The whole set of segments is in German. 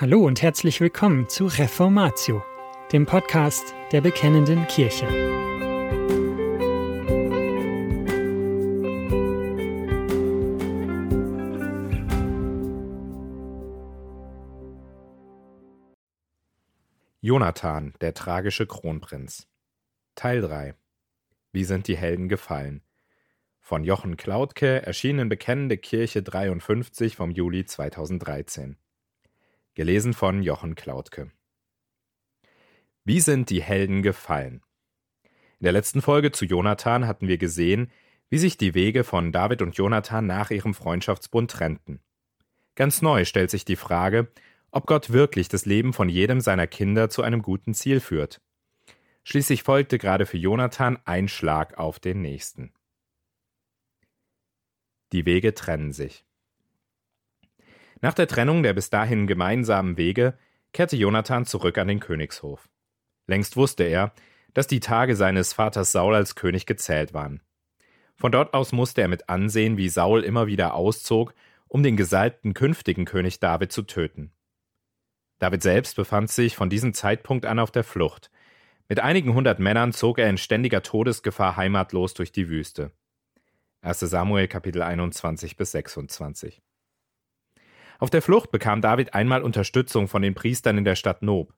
Hallo und herzlich willkommen zu Reformatio, dem Podcast der Bekennenden Kirche. Jonathan, der tragische Kronprinz. Teil 3. Wie sind die Helden gefallen? Von Jochen Klautke, erschienen Bekennende Kirche 53 vom Juli 2013. Gelesen von Jochen Klautke. Wie sind die Helden gefallen? In der letzten Folge zu Jonathan hatten wir gesehen, wie sich die Wege von David und Jonathan nach ihrem Freundschaftsbund trennten. Ganz neu stellt sich die Frage, ob Gott wirklich das Leben von jedem seiner Kinder zu einem guten Ziel führt. Schließlich folgte gerade für Jonathan ein Schlag auf den nächsten. Die Wege trennen sich. Nach der Trennung der bis dahin gemeinsamen Wege kehrte Jonathan zurück an den Königshof. Längst wusste er, dass die Tage seines Vaters Saul als König gezählt waren. Von dort aus musste er mit ansehen, wie Saul immer wieder auszog, um den gesalbten künftigen König David zu töten. David selbst befand sich von diesem Zeitpunkt an auf der Flucht. Mit einigen hundert Männern zog er in ständiger Todesgefahr heimatlos durch die Wüste. 1. Samuel Kapitel 21 bis 26. Auf der Flucht bekam David einmal Unterstützung von den Priestern in der Stadt Nob.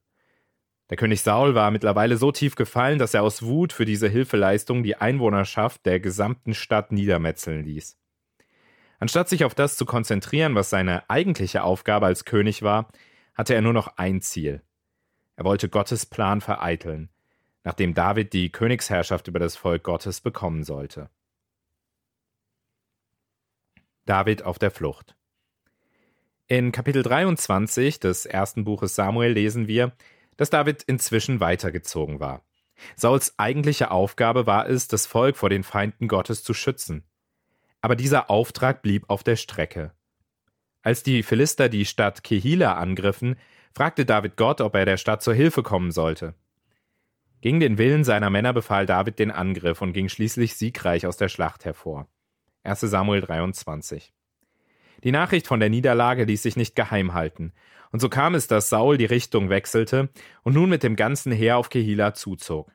Der König Saul war mittlerweile so tief gefallen, dass er aus Wut für diese Hilfeleistung die Einwohnerschaft der gesamten Stadt niedermetzeln ließ. Anstatt sich auf das zu konzentrieren, was seine eigentliche Aufgabe als König war, hatte er nur noch ein Ziel. Er wollte Gottes Plan vereiteln, nachdem David die Königsherrschaft über das Volk Gottes bekommen sollte. David auf der Flucht. In Kapitel 23 des ersten Buches Samuel lesen wir, dass David inzwischen weitergezogen war. Sauls eigentliche Aufgabe war es, das Volk vor den Feinden Gottes zu schützen. Aber dieser Auftrag blieb auf der Strecke. Als die Philister die Stadt Kehila angriffen, fragte David Gott, ob er der Stadt zur Hilfe kommen sollte. Gegen den Willen seiner Männer befahl David den Angriff und ging schließlich siegreich aus der Schlacht hervor. 1 Samuel 23. Die Nachricht von der Niederlage ließ sich nicht geheim halten, und so kam es, dass Saul die Richtung wechselte und nun mit dem ganzen Heer auf Kehila zuzog.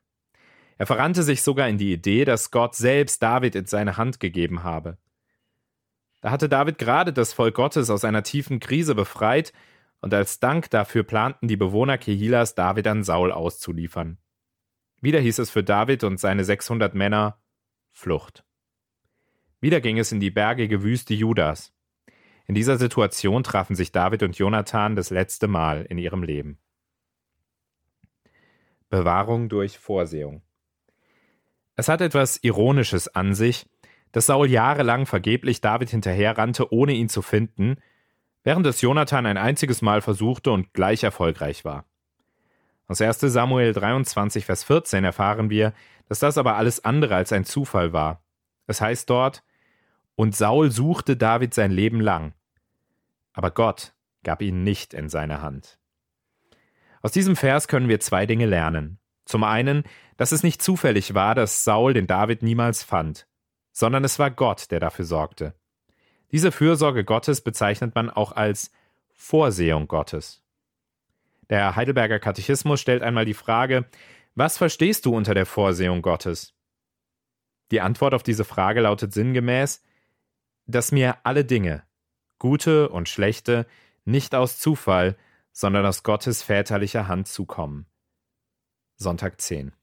Er verrannte sich sogar in die Idee, dass Gott selbst David in seine Hand gegeben habe. Da hatte David gerade das Volk Gottes aus einer tiefen Krise befreit, und als Dank dafür planten die Bewohner Kehilas, David an Saul auszuliefern. Wieder hieß es für David und seine 600 Männer Flucht. Wieder ging es in die bergige Wüste Judas. In dieser Situation trafen sich David und Jonathan das letzte Mal in ihrem Leben. Bewahrung durch Vorsehung. Es hat etwas Ironisches an sich, dass Saul jahrelang vergeblich David hinterherrannte, ohne ihn zu finden, während es Jonathan ein einziges Mal versuchte und gleich erfolgreich war. Aus 1 Samuel 23, Vers 14 erfahren wir, dass das aber alles andere als ein Zufall war. Es heißt dort, und Saul suchte David sein Leben lang. Aber Gott gab ihn nicht in seine Hand. Aus diesem Vers können wir zwei Dinge lernen. Zum einen, dass es nicht zufällig war, dass Saul den David niemals fand, sondern es war Gott, der dafür sorgte. Diese Fürsorge Gottes bezeichnet man auch als Vorsehung Gottes. Der Heidelberger Katechismus stellt einmal die Frage, was verstehst du unter der Vorsehung Gottes? Die Antwort auf diese Frage lautet sinngemäß, dass mir alle Dinge, gute und schlechte, nicht aus Zufall, sondern aus Gottes väterlicher Hand zukommen. Sonntag 10.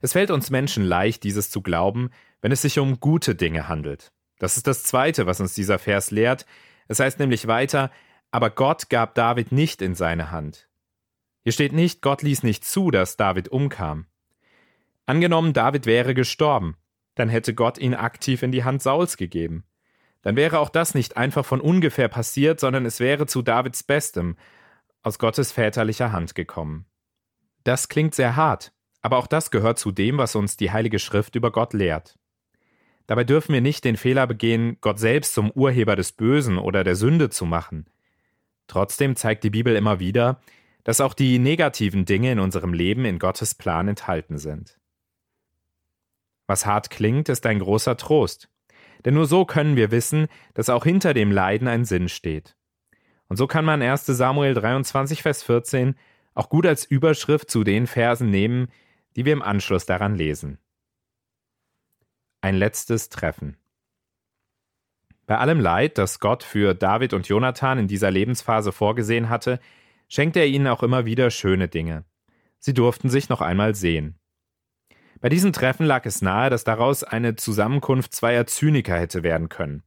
Es fällt uns Menschen leicht, dieses zu glauben, wenn es sich um gute Dinge handelt. Das ist das Zweite, was uns dieser Vers lehrt. Es heißt nämlich weiter, aber Gott gab David nicht in seine Hand. Hier steht nicht, Gott ließ nicht zu, dass David umkam. Angenommen, David wäre gestorben, dann hätte Gott ihn aktiv in die Hand Sauls gegeben. Dann wäre auch das nicht einfach von ungefähr passiert, sondern es wäre zu Davids Bestem aus Gottes väterlicher Hand gekommen. Das klingt sehr hart, aber auch das gehört zu dem, was uns die Heilige Schrift über Gott lehrt. Dabei dürfen wir nicht den Fehler begehen, Gott selbst zum Urheber des Bösen oder der Sünde zu machen. Trotzdem zeigt die Bibel immer wieder, dass auch die negativen Dinge in unserem Leben in Gottes Plan enthalten sind. Was hart klingt, ist ein großer Trost. Denn nur so können wir wissen, dass auch hinter dem Leiden ein Sinn steht. Und so kann man 1 Samuel 23, Vers 14 auch gut als Überschrift zu den Versen nehmen, die wir im Anschluss daran lesen. Ein letztes Treffen. Bei allem Leid, das Gott für David und Jonathan in dieser Lebensphase vorgesehen hatte, schenkte er ihnen auch immer wieder schöne Dinge. Sie durften sich noch einmal sehen. Bei diesem Treffen lag es nahe, dass daraus eine Zusammenkunft zweier Zyniker hätte werden können.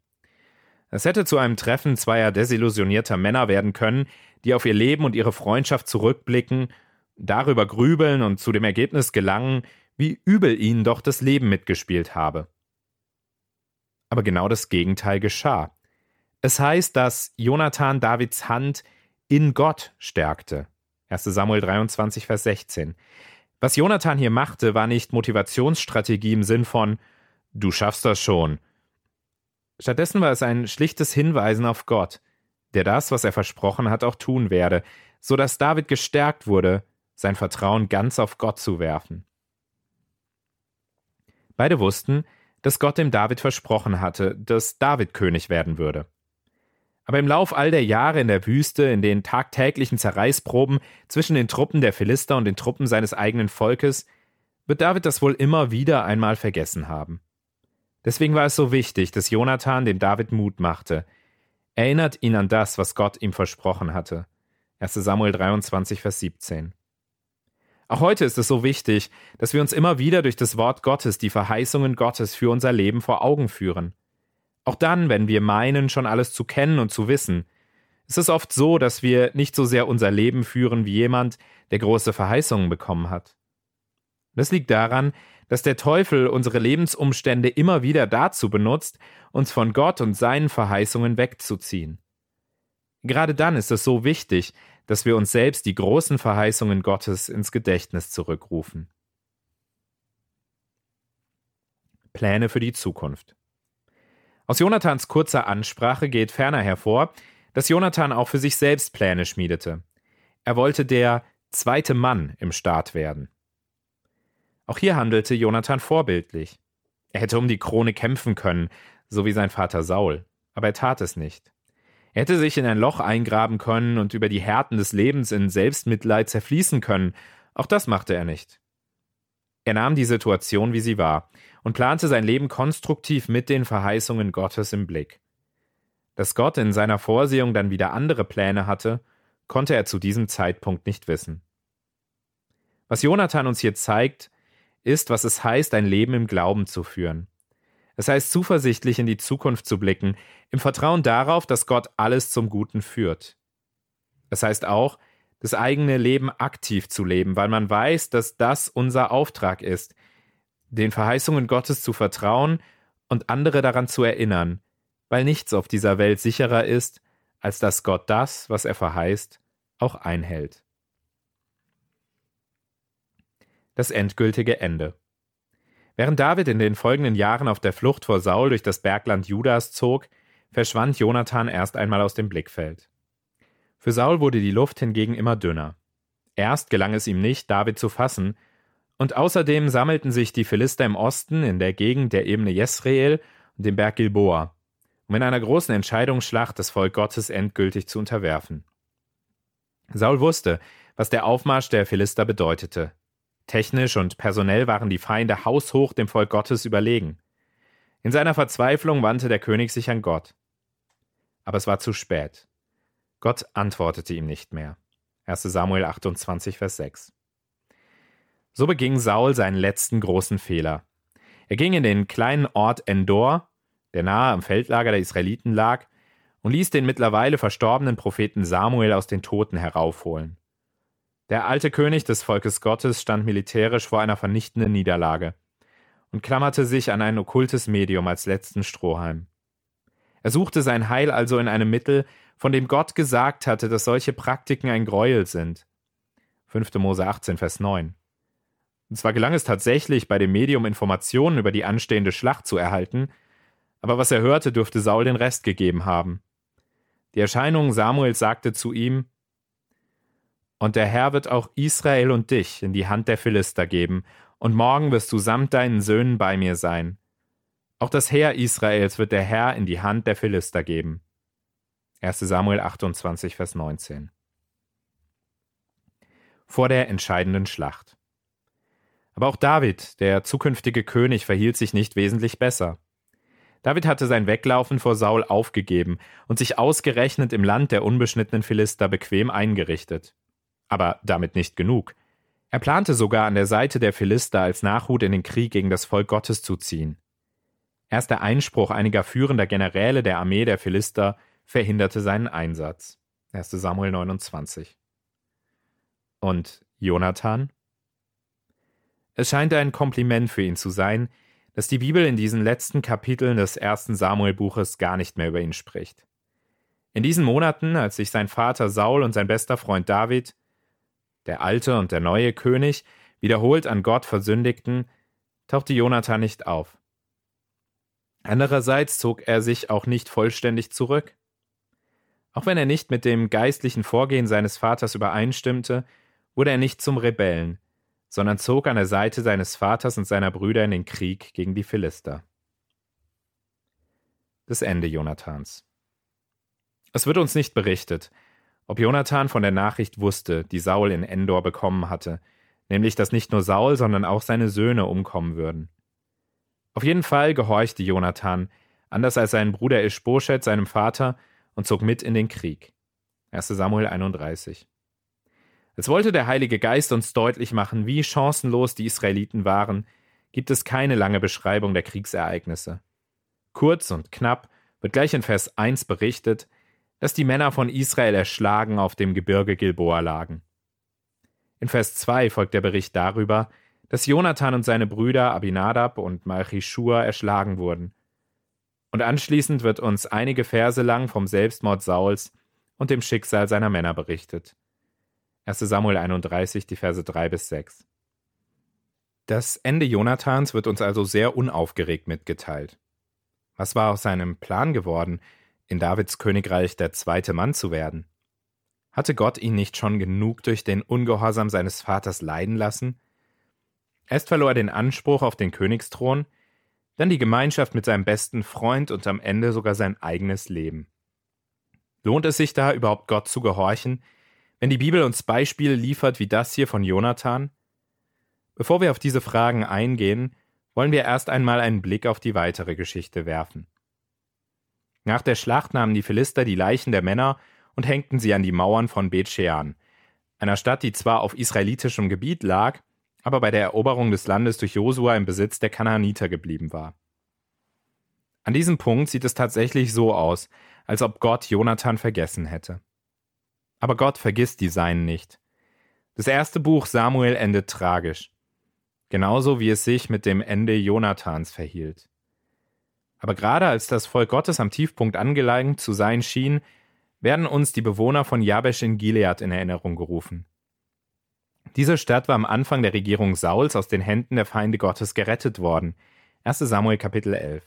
Es hätte zu einem Treffen zweier desillusionierter Männer werden können, die auf ihr Leben und ihre Freundschaft zurückblicken, darüber grübeln und zu dem Ergebnis gelangen, wie übel ihnen doch das Leben mitgespielt habe. Aber genau das Gegenteil geschah. Es heißt, dass Jonathan Davids Hand in Gott stärkte. 1 Samuel 23, Vers 16. Was Jonathan hier machte, war nicht Motivationsstrategie im Sinn von Du schaffst das schon, Stattdessen war es ein schlichtes Hinweisen auf Gott, der das, was er versprochen hat, auch tun werde, so dass David gestärkt wurde, sein Vertrauen ganz auf Gott zu werfen. Beide wussten, dass Gott dem David versprochen hatte, dass David König werden würde. Aber im Lauf all der Jahre in der Wüste, in den tagtäglichen Zerreißproben zwischen den Truppen der Philister und den Truppen seines eigenen Volkes, wird David das wohl immer wieder einmal vergessen haben. Deswegen war es so wichtig, dass Jonathan dem David Mut machte. Erinnert ihn an das, was Gott ihm versprochen hatte. 1 Samuel 23, Vers 17. Auch heute ist es so wichtig, dass wir uns immer wieder durch das Wort Gottes die Verheißungen Gottes für unser Leben vor Augen führen. Auch dann, wenn wir meinen, schon alles zu kennen und zu wissen, ist es oft so, dass wir nicht so sehr unser Leben führen wie jemand, der große Verheißungen bekommen hat. Das liegt daran, dass der Teufel unsere Lebensumstände immer wieder dazu benutzt, uns von Gott und seinen Verheißungen wegzuziehen. Gerade dann ist es so wichtig, dass wir uns selbst die großen Verheißungen Gottes ins Gedächtnis zurückrufen. Pläne für die Zukunft. Aus Jonathans kurzer Ansprache geht ferner hervor, dass Jonathan auch für sich selbst Pläne schmiedete. Er wollte der zweite Mann im Staat werden. Auch hier handelte Jonathan vorbildlich. Er hätte um die Krone kämpfen können, so wie sein Vater Saul, aber er tat es nicht. Er hätte sich in ein Loch eingraben können und über die Härten des Lebens in Selbstmitleid zerfließen können, auch das machte er nicht. Er nahm die Situation, wie sie war, und plante sein Leben konstruktiv mit den Verheißungen Gottes im Blick. Dass Gott in seiner Vorsehung dann wieder andere Pläne hatte, konnte er zu diesem Zeitpunkt nicht wissen. Was Jonathan uns hier zeigt, ist, was es heißt, ein Leben im Glauben zu führen. Es heißt, zuversichtlich in die Zukunft zu blicken, im Vertrauen darauf, dass Gott alles zum Guten führt. Es heißt auch, das eigene Leben aktiv zu leben, weil man weiß, dass das unser Auftrag ist, den Verheißungen Gottes zu vertrauen und andere daran zu erinnern, weil nichts auf dieser Welt sicherer ist, als dass Gott das, was er verheißt, auch einhält das endgültige Ende. Während David in den folgenden Jahren auf der Flucht vor Saul durch das Bergland Judas zog, verschwand Jonathan erst einmal aus dem Blickfeld. Für Saul wurde die Luft hingegen immer dünner. Erst gelang es ihm nicht, David zu fassen, und außerdem sammelten sich die Philister im Osten in der Gegend der Ebene Jesreel und dem Berg Gilboa, um in einer großen Entscheidungsschlacht das Volk Gottes endgültig zu unterwerfen. Saul wusste, was der Aufmarsch der Philister bedeutete. Technisch und personell waren die Feinde haushoch dem Volk Gottes überlegen. In seiner Verzweiflung wandte der König sich an Gott. Aber es war zu spät. Gott antwortete ihm nicht mehr. 1 Samuel 28, Vers 6. So beging Saul seinen letzten großen Fehler. Er ging in den kleinen Ort Endor, der nahe am Feldlager der Israeliten lag, und ließ den mittlerweile verstorbenen Propheten Samuel aus den Toten heraufholen. Der alte König des Volkes Gottes stand militärisch vor einer vernichtenden Niederlage und klammerte sich an ein okkultes Medium als letzten Strohhalm. Er suchte sein Heil also in einem Mittel, von dem Gott gesagt hatte, dass solche Praktiken ein Gräuel sind. 5. Mose 18, Vers 9. Und zwar gelang es tatsächlich, bei dem Medium Informationen über die anstehende Schlacht zu erhalten, aber was er hörte, dürfte Saul den Rest gegeben haben. Die Erscheinung Samuels sagte zu ihm, und der Herr wird auch Israel und dich in die Hand der Philister geben, und morgen wirst du samt deinen Söhnen bei mir sein. Auch das Heer Israels wird der Herr in die Hand der Philister geben. 1 Samuel 28, Vers 19. Vor der entscheidenden Schlacht. Aber auch David, der zukünftige König, verhielt sich nicht wesentlich besser. David hatte sein Weglaufen vor Saul aufgegeben und sich ausgerechnet im Land der unbeschnittenen Philister bequem eingerichtet. Aber damit nicht genug. Er plante sogar an der Seite der Philister als Nachhut in den Krieg gegen das Volk Gottes zu ziehen. Erst der Einspruch einiger führender Generäle der Armee der Philister verhinderte seinen Einsatz. 1. Samuel 29. Und Jonathan? Es scheint ein Kompliment für ihn zu sein, dass die Bibel in diesen letzten Kapiteln des ersten Samuel-Buches gar nicht mehr über ihn spricht. In diesen Monaten, als sich sein Vater Saul und sein bester Freund David der alte und der neue König, wiederholt an Gott versündigten, tauchte Jonathan nicht auf. Andererseits zog er sich auch nicht vollständig zurück. Auch wenn er nicht mit dem geistlichen Vorgehen seines Vaters übereinstimmte, wurde er nicht zum Rebellen, sondern zog an der Seite seines Vaters und seiner Brüder in den Krieg gegen die Philister. Das Ende Jonathans. Es wird uns nicht berichtet, ob Jonathan von der Nachricht wusste, die Saul in Endor bekommen hatte, nämlich dass nicht nur Saul, sondern auch seine Söhne umkommen würden. Auf jeden Fall gehorchte Jonathan, anders als sein Bruder Ischboschet seinem Vater, und zog mit in den Krieg. 1 Samuel 31. Als wollte der Heilige Geist uns deutlich machen, wie chancenlos die Israeliten waren, gibt es keine lange Beschreibung der Kriegsereignisse. Kurz und knapp wird gleich in Vers 1 berichtet, dass die Männer von Israel erschlagen auf dem Gebirge Gilboa lagen. In Vers 2 folgt der Bericht darüber, dass Jonathan und seine Brüder Abinadab und Malchishua erschlagen wurden. Und anschließend wird uns einige Verse lang vom Selbstmord Sauls und dem Schicksal seiner Männer berichtet. 1 Samuel 31, die Verse 3 bis 6. Das Ende Jonathans wird uns also sehr unaufgeregt mitgeteilt. Was war aus seinem Plan geworden, in Davids Königreich der zweite Mann zu werden? Hatte Gott ihn nicht schon genug durch den Ungehorsam seines Vaters leiden lassen? Erst verlor er den Anspruch auf den Königsthron, dann die Gemeinschaft mit seinem besten Freund und am Ende sogar sein eigenes Leben. Lohnt es sich da überhaupt Gott zu gehorchen, wenn die Bibel uns Beispiele liefert wie das hier von Jonathan? Bevor wir auf diese Fragen eingehen, wollen wir erst einmal einen Blick auf die weitere Geschichte werfen. Nach der Schlacht nahmen die Philister die Leichen der Männer und hängten sie an die Mauern von Bet-Shean, einer Stadt, die zwar auf israelitischem Gebiet lag, aber bei der Eroberung des Landes durch Josua im Besitz der Kanaaniter geblieben war. An diesem Punkt sieht es tatsächlich so aus, als ob Gott Jonathan vergessen hätte. Aber Gott vergisst die Seinen nicht. Das erste Buch Samuel endet tragisch, genauso wie es sich mit dem Ende Jonathans verhielt. Aber gerade als das Volk Gottes am Tiefpunkt angelangt zu sein schien, werden uns die Bewohner von Jabesh in Gilead in Erinnerung gerufen. Diese Stadt war am Anfang der Regierung Sauls aus den Händen der Feinde Gottes gerettet worden. 1 Samuel Kapitel 11.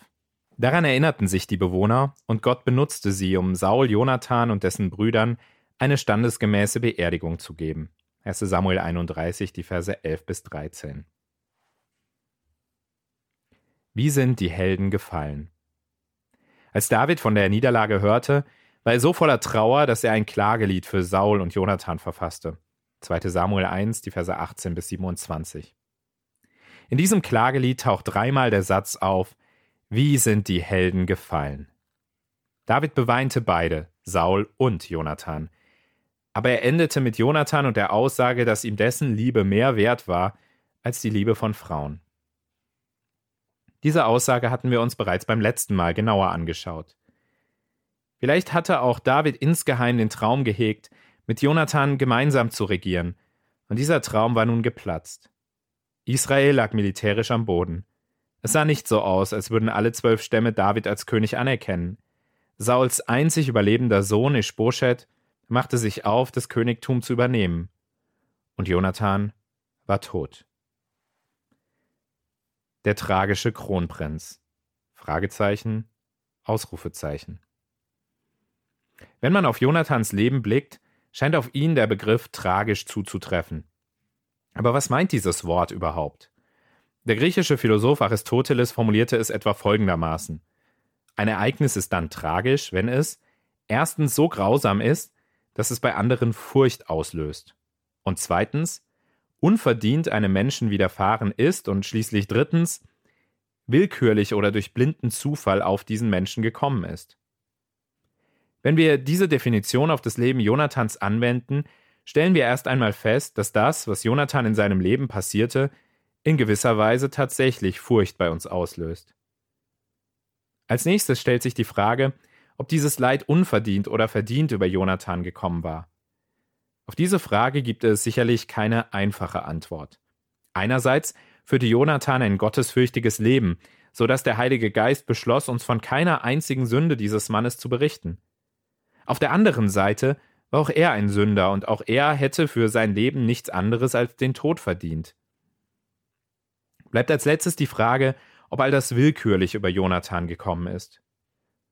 Daran erinnerten sich die Bewohner, und Gott benutzte sie, um Saul, Jonathan und dessen Brüdern eine standesgemäße Beerdigung zu geben. 1 Samuel 31, die Verse 11 bis 13. Wie sind die Helden gefallen? Als David von der Niederlage hörte, war er so voller Trauer, dass er ein Klagelied für Saul und Jonathan verfasste. 2. Samuel 1, die Verse 18 bis 27. In diesem Klagelied taucht dreimal der Satz auf, wie sind die Helden gefallen? David beweinte beide, Saul und Jonathan. Aber er endete mit Jonathan und der Aussage, dass ihm dessen Liebe mehr wert war als die Liebe von Frauen. Diese Aussage hatten wir uns bereits beim letzten Mal genauer angeschaut. Vielleicht hatte auch David insgeheim den Traum gehegt, mit Jonathan gemeinsam zu regieren, und dieser Traum war nun geplatzt. Israel lag militärisch am Boden. Es sah nicht so aus, als würden alle zwölf Stämme David als König anerkennen. Sauls einzig überlebender Sohn Ischboschet machte sich auf, das Königtum zu übernehmen. Und Jonathan war tot. Der tragische Kronprinz. Fragezeichen, Ausrufezeichen. Wenn man auf Jonathans Leben blickt, scheint auf ihn der Begriff tragisch zuzutreffen. Aber was meint dieses Wort überhaupt? Der griechische Philosoph Aristoteles formulierte es etwa folgendermaßen. Ein Ereignis ist dann tragisch, wenn es, erstens so grausam ist, dass es bei anderen Furcht auslöst. Und zweitens, unverdient einem Menschen widerfahren ist und schließlich drittens, willkürlich oder durch blinden Zufall auf diesen Menschen gekommen ist. Wenn wir diese Definition auf das Leben Jonathans anwenden, stellen wir erst einmal fest, dass das, was Jonathan in seinem Leben passierte, in gewisser Weise tatsächlich Furcht bei uns auslöst. Als nächstes stellt sich die Frage, ob dieses Leid unverdient oder verdient über Jonathan gekommen war. Auf diese Frage gibt es sicherlich keine einfache Antwort. Einerseits führte Jonathan ein gottesfürchtiges Leben, so dass der Heilige Geist beschloss, uns von keiner einzigen Sünde dieses Mannes zu berichten. Auf der anderen Seite war auch er ein Sünder und auch er hätte für sein Leben nichts anderes als den Tod verdient. Bleibt als letztes die Frage, ob all das willkürlich über Jonathan gekommen ist.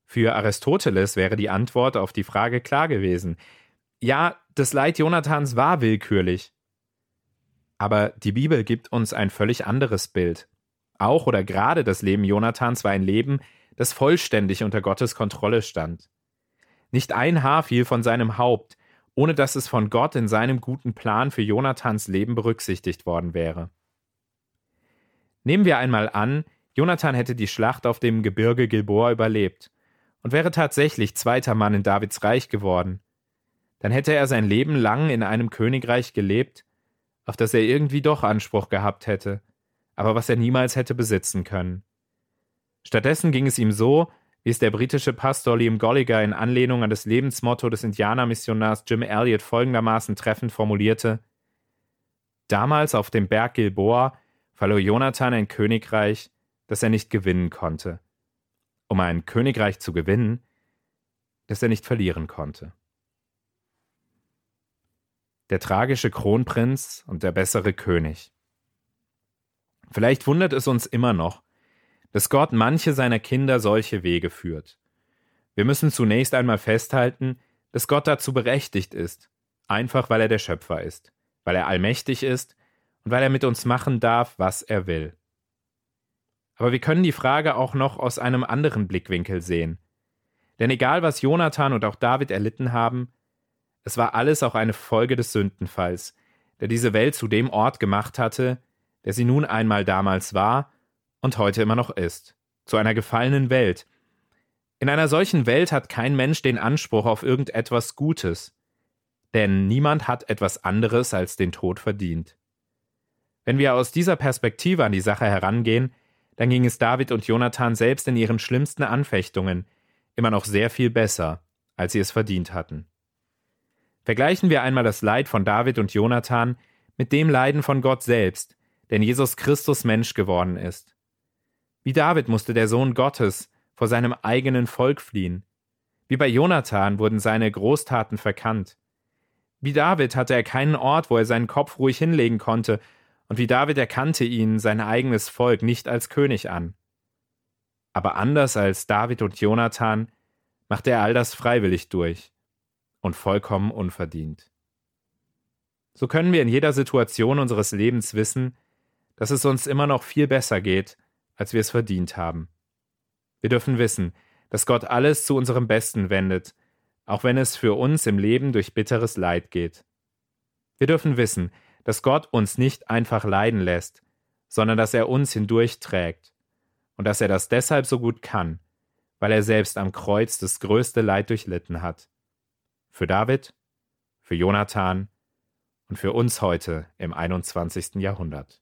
Für Aristoteles wäre die Antwort auf die Frage klar gewesen. Ja, das Leid Jonathans war willkürlich. Aber die Bibel gibt uns ein völlig anderes Bild. Auch oder gerade das Leben Jonathans war ein Leben, das vollständig unter Gottes Kontrolle stand. Nicht ein Haar fiel von seinem Haupt, ohne dass es von Gott in seinem guten Plan für Jonathans Leben berücksichtigt worden wäre. Nehmen wir einmal an, Jonathan hätte die Schlacht auf dem Gebirge Gilboa überlebt und wäre tatsächlich zweiter Mann in Davids Reich geworden. Dann hätte er sein Leben lang in einem Königreich gelebt, auf das er irgendwie doch Anspruch gehabt hätte, aber was er niemals hätte besitzen können. Stattdessen ging es ihm so, wie es der britische Pastor Liam Golliger in Anlehnung an das Lebensmotto des Indianermissionars Jim Elliot folgendermaßen treffend formulierte: Damals auf dem Berg Gilboa verlor Jonathan ein Königreich, das er nicht gewinnen konnte, um ein Königreich zu gewinnen, das er nicht verlieren konnte. Der tragische Kronprinz und der bessere König. Vielleicht wundert es uns immer noch, dass Gott manche seiner Kinder solche Wege führt. Wir müssen zunächst einmal festhalten, dass Gott dazu berechtigt ist, einfach weil er der Schöpfer ist, weil er allmächtig ist und weil er mit uns machen darf, was er will. Aber wir können die Frage auch noch aus einem anderen Blickwinkel sehen. Denn egal was Jonathan und auch David erlitten haben, es war alles auch eine Folge des Sündenfalls, der diese Welt zu dem Ort gemacht hatte, der sie nun einmal damals war und heute immer noch ist, zu einer gefallenen Welt. In einer solchen Welt hat kein Mensch den Anspruch auf irgendetwas Gutes, denn niemand hat etwas anderes als den Tod verdient. Wenn wir aus dieser Perspektive an die Sache herangehen, dann ging es David und Jonathan selbst in ihren schlimmsten Anfechtungen immer noch sehr viel besser, als sie es verdient hatten. Vergleichen wir einmal das Leid von David und Jonathan mit dem Leiden von Gott selbst, denn Jesus Christus Mensch geworden ist. Wie David musste der Sohn Gottes vor seinem eigenen Volk fliehen. Wie bei Jonathan wurden seine Großtaten verkannt. Wie David hatte er keinen Ort, wo er seinen Kopf ruhig hinlegen konnte, und wie David erkannte ihn, sein eigenes Volk, nicht als König an. Aber anders als David und Jonathan machte er all das freiwillig durch und vollkommen unverdient. So können wir in jeder Situation unseres Lebens wissen, dass es uns immer noch viel besser geht, als wir es verdient haben. Wir dürfen wissen, dass Gott alles zu unserem Besten wendet, auch wenn es für uns im Leben durch bitteres Leid geht. Wir dürfen wissen, dass Gott uns nicht einfach leiden lässt, sondern dass er uns hindurchträgt und dass er das deshalb so gut kann, weil er selbst am Kreuz das größte Leid durchlitten hat. Für David, für Jonathan und für uns heute im 21. Jahrhundert.